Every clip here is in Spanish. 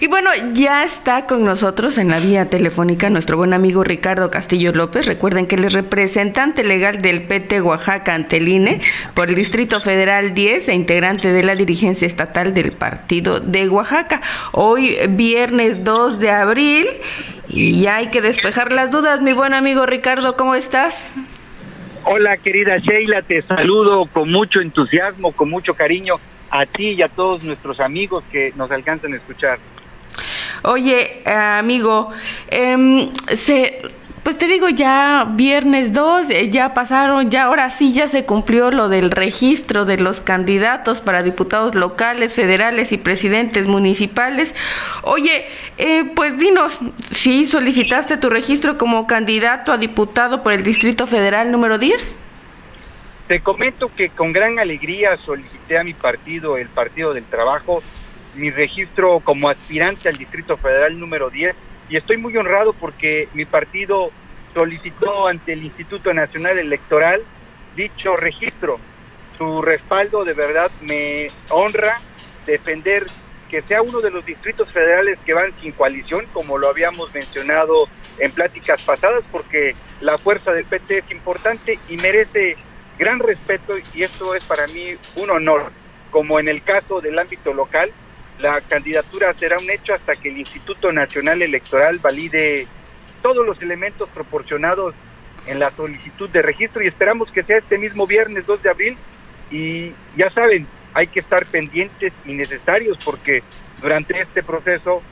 Y bueno, ya está con nosotros en la vía telefónica nuestro buen amigo Ricardo Castillo López. Recuerden que él es representante legal del PT Oaxaca Anteline por el Distrito Federal 10 e integrante de la dirigencia estatal del partido de Oaxaca. Hoy viernes 2 de abril y ya hay que despejar las dudas. Mi buen amigo Ricardo, ¿cómo estás? Hola querida Sheila, te saludo con mucho entusiasmo, con mucho cariño a ti y a todos nuestros amigos que nos alcanzan a escuchar. Oye, amigo, em, se, pues te digo, ya viernes 2, eh, ya pasaron, ya ahora sí ya se cumplió lo del registro de los candidatos para diputados locales, federales y presidentes municipales. Oye, eh, pues dinos, si solicitaste tu registro como candidato a diputado por el Distrito Federal número 10. Te comento que con gran alegría solicité a mi partido, el Partido del Trabajo, mi registro como aspirante al Distrito Federal número 10 y estoy muy honrado porque mi partido solicitó ante el Instituto Nacional Electoral dicho registro. Su respaldo de verdad me honra defender que sea uno de los distritos federales que van sin coalición, como lo habíamos mencionado en pláticas pasadas, porque la fuerza del PT es importante y merece gran respeto y esto es para mí un honor, como en el caso del ámbito local, la candidatura será un hecho hasta que el Instituto Nacional Electoral valide todos los elementos proporcionados en la solicitud de registro y esperamos que sea este mismo viernes 2 de abril y ya saben, hay que estar pendientes y necesarios porque durante este proceso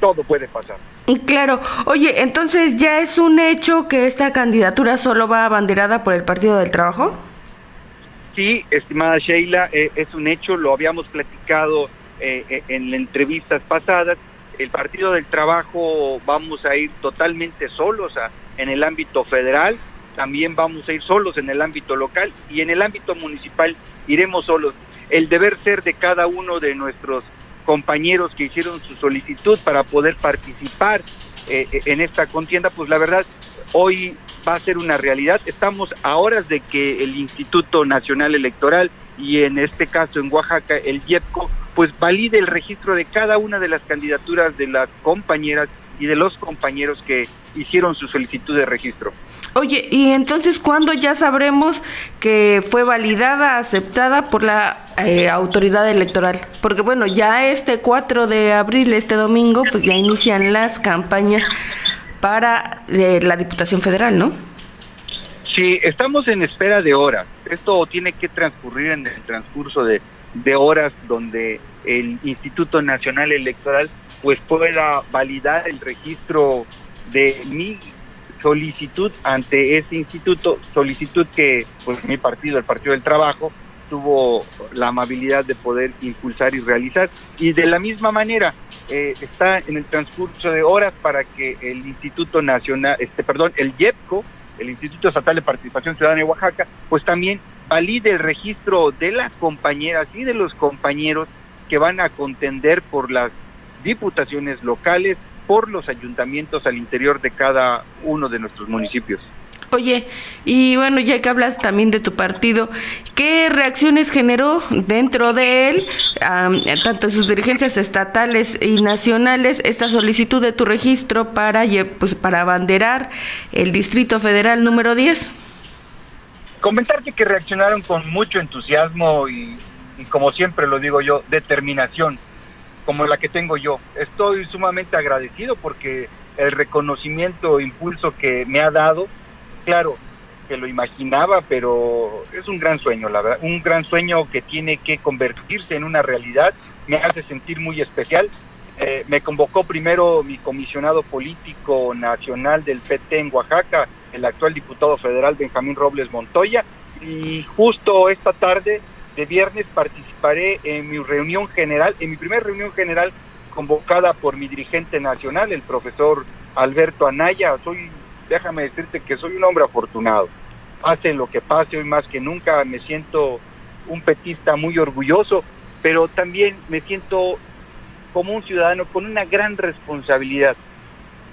todo puede pasar. Claro, oye, entonces ya es un hecho que esta candidatura solo va abanderada por el Partido del Trabajo? Sí, estimada Sheila, eh, es un hecho, lo habíamos platicado eh, eh, en entrevistas pasadas, el Partido del Trabajo vamos a ir totalmente solos en el ámbito federal, también vamos a ir solos en el ámbito local y en el ámbito municipal iremos solos. El deber ser de cada uno de nuestros compañeros que hicieron su solicitud para poder participar eh, en esta contienda, pues la verdad, hoy va a ser una realidad. Estamos a horas de que el Instituto Nacional Electoral y en este caso en Oaxaca el IEPCO pues valide el registro de cada una de las candidaturas de las compañeras y de los compañeros que hicieron su solicitud de registro. Oye, ¿y entonces cuándo ya sabremos que fue validada, aceptada por la eh, autoridad electoral? Porque bueno, ya este 4 de abril, este domingo, pues ya inician las campañas para eh, la Diputación Federal, ¿no? Sí, estamos en espera de horas. Esto tiene que transcurrir en el transcurso de de horas donde el Instituto Nacional Electoral pues pueda validar el registro de mi solicitud ante ese instituto, solicitud que pues mi partido, el Partido del Trabajo, tuvo la amabilidad de poder impulsar y realizar. Y de la misma manera, eh, está en el transcurso de horas para que el Instituto Nacional, este, perdón, el IEPCO, el Instituto Estatal de Participación Ciudadana de Oaxaca, pues también valide el registro de las compañeras y de los compañeros que van a contender por las diputaciones locales, por los ayuntamientos al interior de cada uno de nuestros municipios. Oye, y bueno, ya que hablas también de tu partido, ¿qué reacciones generó dentro de él, tanto en sus dirigencias estatales y nacionales, esta solicitud de tu registro para, pues, para abanderar el Distrito Federal número 10? Comentarte que reaccionaron con mucho entusiasmo y, como siempre lo digo yo, determinación, como la que tengo yo. Estoy sumamente agradecido porque el reconocimiento, impulso que me ha dado, claro, que lo imaginaba, pero es un gran sueño, la verdad, un gran sueño que tiene que convertirse en una realidad, me hace sentir muy especial. Eh, me convocó primero mi comisionado político nacional del PT en Oaxaca, el actual diputado federal Benjamín Robles Montoya, y justo esta tarde de viernes participaré en mi reunión general, en mi primera reunión general convocada por mi dirigente nacional, el profesor Alberto Anaya. Soy déjame decirte que soy un hombre afortunado. Pase lo que pase, hoy más que nunca me siento un petista muy orgulloso pero también me siento como un ciudadano con una gran responsabilidad,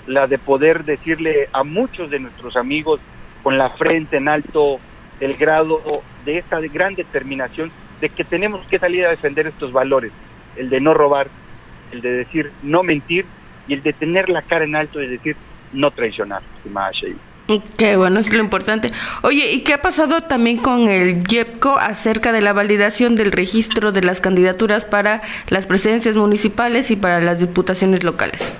la de poder decirle a muchos de nuestros amigos con la frente en alto el grado de esta gran determinación de que tenemos que salir a defender estos valores, el de no robar, el de decir no mentir y el de tener la cara en alto y decir no traicionar, estimada Sheila. Qué bueno, es lo importante. Oye, ¿y qué ha pasado también con el YEPCO acerca de la validación del registro de las candidaturas para las presidencias municipales y para las diputaciones locales?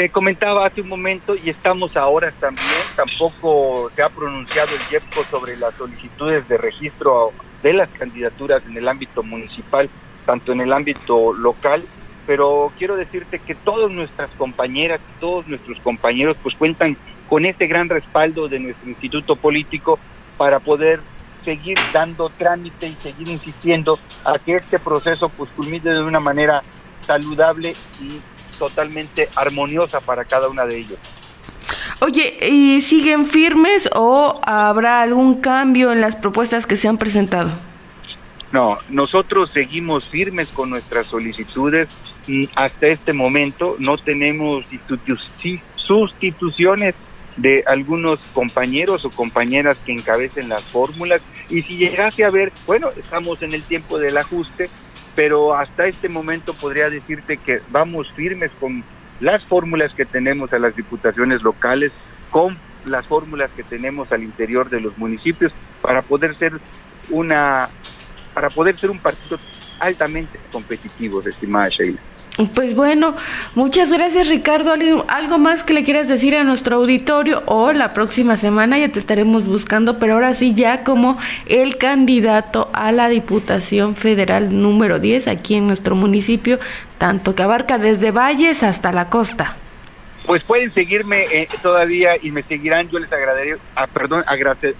Te comentaba hace un momento y estamos ahora también, tampoco se ha pronunciado el YEPCO sobre las solicitudes de registro de las candidaturas en el ámbito municipal, tanto en el ámbito local, pero quiero decirte que todas nuestras compañeras, todos nuestros compañeros pues cuentan con este gran respaldo de nuestro instituto político para poder seguir dando trámite y seguir insistiendo a que este proceso pues culmine de una manera saludable y totalmente armoniosa para cada una de ellos. Oye, ¿y siguen firmes o habrá algún cambio en las propuestas que se han presentado? No, nosotros seguimos firmes con nuestras solicitudes y hasta este momento no tenemos sustituciones de algunos compañeros o compañeras que encabecen las fórmulas y si llegase a ver, bueno, estamos en el tiempo del ajuste, pero hasta este momento podría decirte que vamos firmes con las fórmulas que tenemos a las diputaciones locales, con las fórmulas que tenemos al interior de los municipios para poder ser una para poder ser un partido altamente competitivo, estimada Sheila. Pues bueno, muchas gracias Ricardo. ¿Algo más que le quieras decir a nuestro auditorio? O la próxima semana ya te estaremos buscando, pero ahora sí ya como el candidato a la Diputación Federal número 10 aquí en nuestro municipio, tanto que abarca desde Valles hasta la costa. Pues pueden seguirme eh, todavía y me seguirán. Yo les agradeceré, ah, perdón,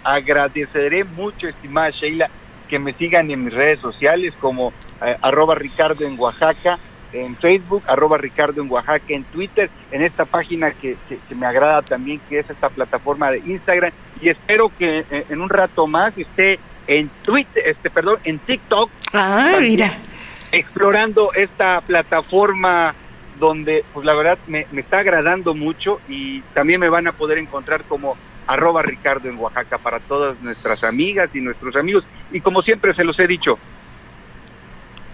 agradeceré mucho, estimada Sheila, que me sigan en mis redes sociales como eh, arroba Ricardo en Oaxaca en Facebook, arroba Ricardo en Oaxaca, en Twitter, en esta página que, me agrada también, que es esta plataforma de Instagram, y espero que eh, en un rato más esté en Twitter, este, perdón, en TikTok. Ah, mira. Explorando esta plataforma donde, pues la verdad, me, me está agradando mucho y también me van a poder encontrar como arroba Ricardo en Oaxaca para todas nuestras amigas y nuestros amigos. Y como siempre se los he dicho,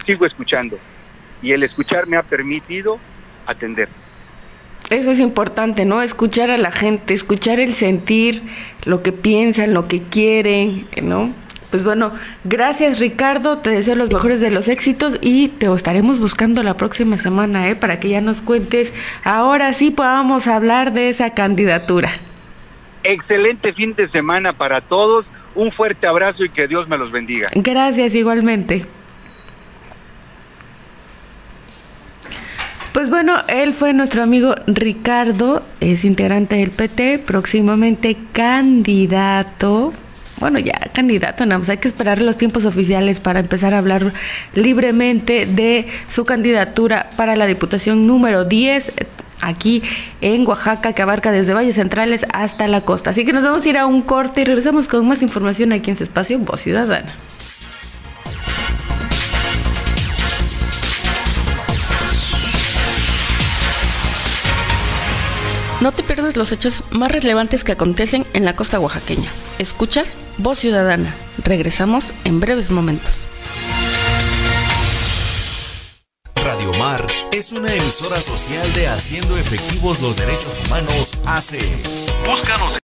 sigo escuchando y el escuchar me ha permitido atender. Eso es importante, ¿no? Escuchar a la gente, escuchar el sentir, lo que piensan, lo que quieren, ¿no? Pues bueno, gracias Ricardo, te deseo los mejores de los éxitos y te estaremos buscando la próxima semana, ¿eh? Para que ya nos cuentes, ahora sí podamos hablar de esa candidatura. Excelente fin de semana para todos, un fuerte abrazo y que Dios me los bendiga. Gracias igualmente. Pues bueno, él fue nuestro amigo Ricardo, es integrante del PT, próximamente candidato. Bueno, ya candidato, nada más hay que esperar los tiempos oficiales para empezar a hablar libremente de su candidatura para la Diputación número 10 aquí en Oaxaca, que abarca desde Valles Centrales hasta la costa. Así que nos vamos a ir a un corte y regresamos con más información aquí en su espacio Voz Ciudadana. Los hechos más relevantes que acontecen en la costa oaxaqueña. Escuchas Voz Ciudadana. Regresamos en breves momentos. Radio Mar es una emisora social de Haciendo Efectivos los Derechos Humanos AC. Búscanos